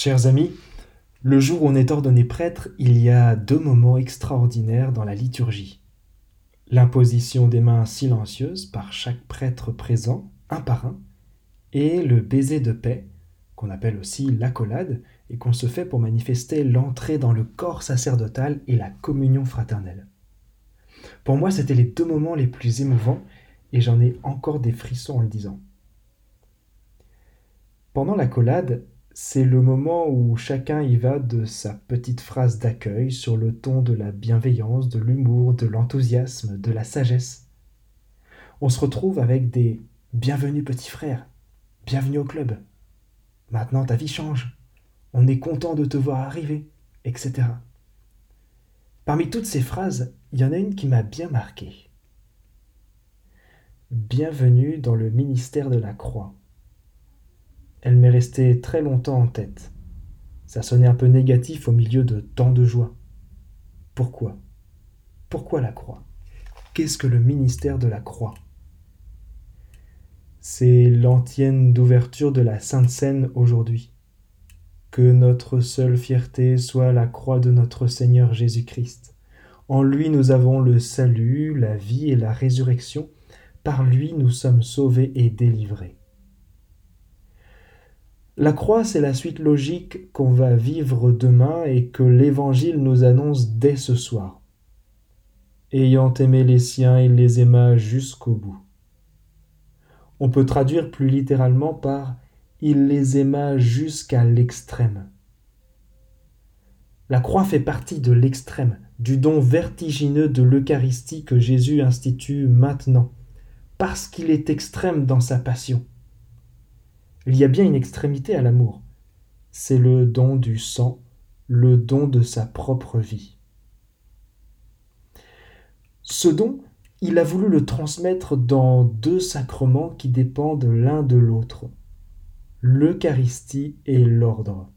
Chers amis, le jour où on est ordonné prêtre, il y a deux moments extraordinaires dans la liturgie. L'imposition des mains silencieuses par chaque prêtre présent, un par un, et le baiser de paix, qu'on appelle aussi l'accolade, et qu'on se fait pour manifester l'entrée dans le corps sacerdotal et la communion fraternelle. Pour moi, c'était les deux moments les plus émouvants, et j'en ai encore des frissons en le disant. Pendant l'accolade, c'est le moment où chacun y va de sa petite phrase d'accueil sur le ton de la bienveillance, de l'humour, de l'enthousiasme, de la sagesse. On se retrouve avec des Bienvenue petit frère, bienvenue au club. Maintenant ta vie change, on est content de te voir arriver, etc. Parmi toutes ces phrases, il y en a une qui m'a bien marqué. Bienvenue dans le ministère de la croix. Elle m'est restée très longtemps en tête. Ça sonnait un peu négatif au milieu de tant de joie. Pourquoi? Pourquoi la croix? Qu'est-ce que le ministère de la croix? C'est l'antienne d'ouverture de la Sainte Seine aujourd'hui. Que notre seule fierté soit la croix de notre Seigneur Jésus-Christ. En lui nous avons le salut, la vie et la résurrection. Par lui nous sommes sauvés et délivrés. La croix, c'est la suite logique qu'on va vivre demain et que l'Évangile nous annonce dès ce soir. Ayant aimé les siens, il les aima jusqu'au bout. On peut traduire plus littéralement par il les aima jusqu'à l'extrême. La croix fait partie de l'extrême, du don vertigineux de l'Eucharistie que Jésus institue maintenant, parce qu'il est extrême dans sa passion. Il y a bien une extrémité à l'amour. C'est le don du sang, le don de sa propre vie. Ce don, il a voulu le transmettre dans deux sacrements qui dépendent l'un de l'autre, l'Eucharistie et l'ordre.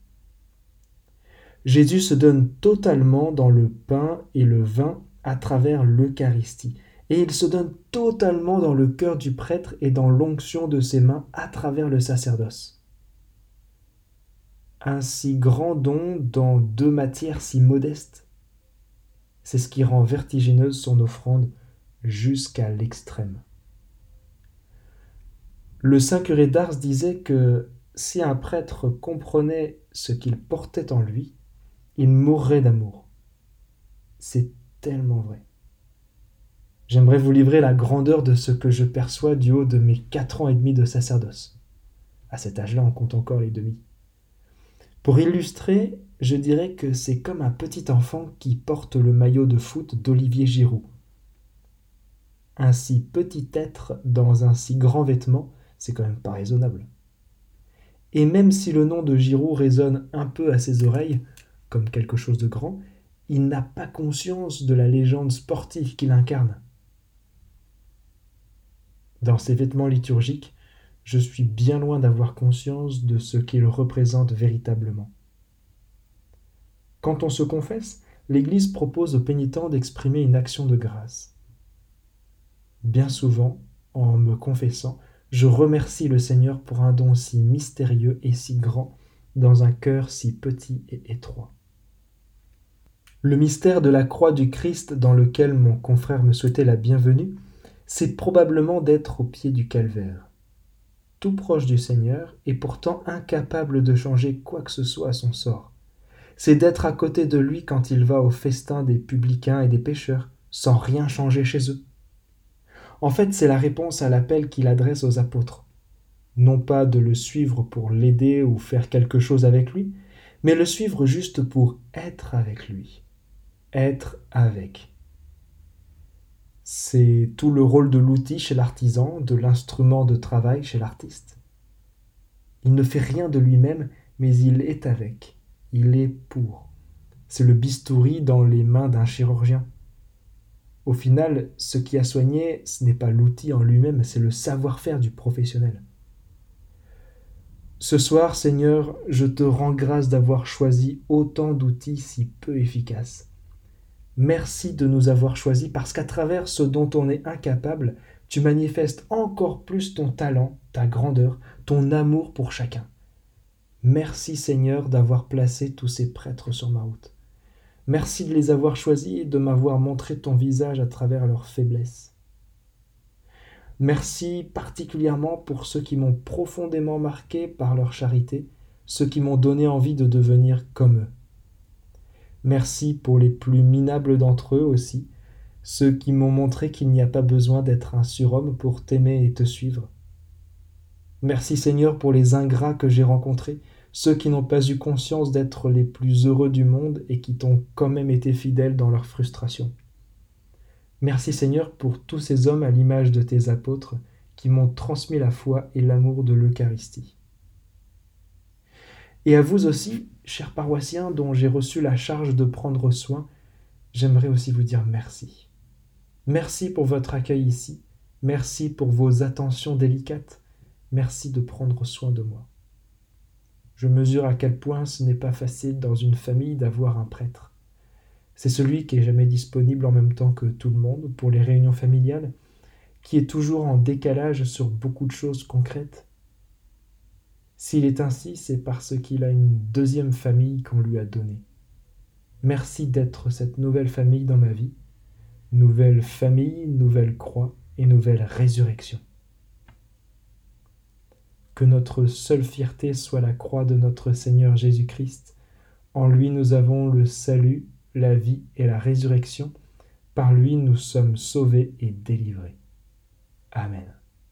Jésus se donne totalement dans le pain et le vin à travers l'Eucharistie et il se donne totalement dans le cœur du prêtre et dans l'onction de ses mains à travers le sacerdoce. Un si grand don dans deux matières si modestes, c'est ce qui rend vertigineuse son offrande jusqu'à l'extrême. Le saint curé d'Ars disait que si un prêtre comprenait ce qu'il portait en lui, il mourrait d'amour. C'est tellement vrai. J'aimerais vous livrer la grandeur de ce que je perçois du haut de mes quatre ans et demi de sacerdoce. À cet âge-là, on compte encore les demi. Pour illustrer, je dirais que c'est comme un petit enfant qui porte le maillot de foot d'Olivier Giroud. Un si petit être dans un si grand vêtement, c'est quand même pas raisonnable. Et même si le nom de Giroud résonne un peu à ses oreilles, comme quelque chose de grand, il n'a pas conscience de la légende sportive qu'il incarne. Dans ces vêtements liturgiques, je suis bien loin d'avoir conscience de ce qu'ils représentent véritablement. Quand on se confesse, l'Église propose aux pénitents d'exprimer une action de grâce. Bien souvent, en me confessant, je remercie le Seigneur pour un don si mystérieux et si grand dans un cœur si petit et étroit. Le mystère de la croix du Christ dans lequel mon confrère me souhaitait la bienvenue c'est probablement d'être au pied du calvaire, tout proche du Seigneur et pourtant incapable de changer quoi que ce soit à son sort. C'est d'être à côté de lui quand il va au festin des publicains et des pécheurs, sans rien changer chez eux. En fait, c'est la réponse à l'appel qu'il adresse aux apôtres. Non pas de le suivre pour l'aider ou faire quelque chose avec lui, mais le suivre juste pour être avec lui. Être avec. C'est tout le rôle de l'outil chez l'artisan, de l'instrument de travail chez l'artiste. Il ne fait rien de lui-même, mais il est avec, il est pour. C'est le bistouri dans les mains d'un chirurgien. Au final, ce qui a soigné, ce n'est pas l'outil en lui-même, c'est le savoir-faire du professionnel. Ce soir, Seigneur, je te rends grâce d'avoir choisi autant d'outils si peu efficaces. Merci de nous avoir choisis parce qu'à travers ce dont on est incapable, tu manifestes encore plus ton talent, ta grandeur, ton amour pour chacun. Merci Seigneur d'avoir placé tous ces prêtres sur ma route. Merci de les avoir choisis et de m'avoir montré ton visage à travers leurs faiblesses. Merci particulièrement pour ceux qui m'ont profondément marqué par leur charité, ceux qui m'ont donné envie de devenir comme eux. Merci pour les plus minables d'entre eux aussi, ceux qui m'ont montré qu'il n'y a pas besoin d'être un surhomme pour t'aimer et te suivre. Merci Seigneur pour les ingrats que j'ai rencontrés, ceux qui n'ont pas eu conscience d'être les plus heureux du monde et qui t'ont quand même été fidèles dans leur frustration. Merci Seigneur pour tous ces hommes à l'image de tes apôtres qui m'ont transmis la foi et l'amour de l'Eucharistie. Et à vous aussi, chers paroissiens dont j'ai reçu la charge de prendre soin, j'aimerais aussi vous dire merci. Merci pour votre accueil ici, merci pour vos attentions délicates, Merci de prendre soin de moi. Je mesure à quel point ce n'est pas facile dans une famille d'avoir un prêtre. C'est celui qui est jamais disponible en même temps que tout le monde pour les réunions familiales, qui est toujours en décalage sur beaucoup de choses concrètes. S'il est ainsi, c'est parce qu'il a une deuxième famille qu'on lui a donnée. Merci d'être cette nouvelle famille dans ma vie, nouvelle famille, nouvelle croix et nouvelle résurrection. Que notre seule fierté soit la croix de notre Seigneur Jésus-Christ. En lui nous avons le salut, la vie et la résurrection. Par lui nous sommes sauvés et délivrés. Amen.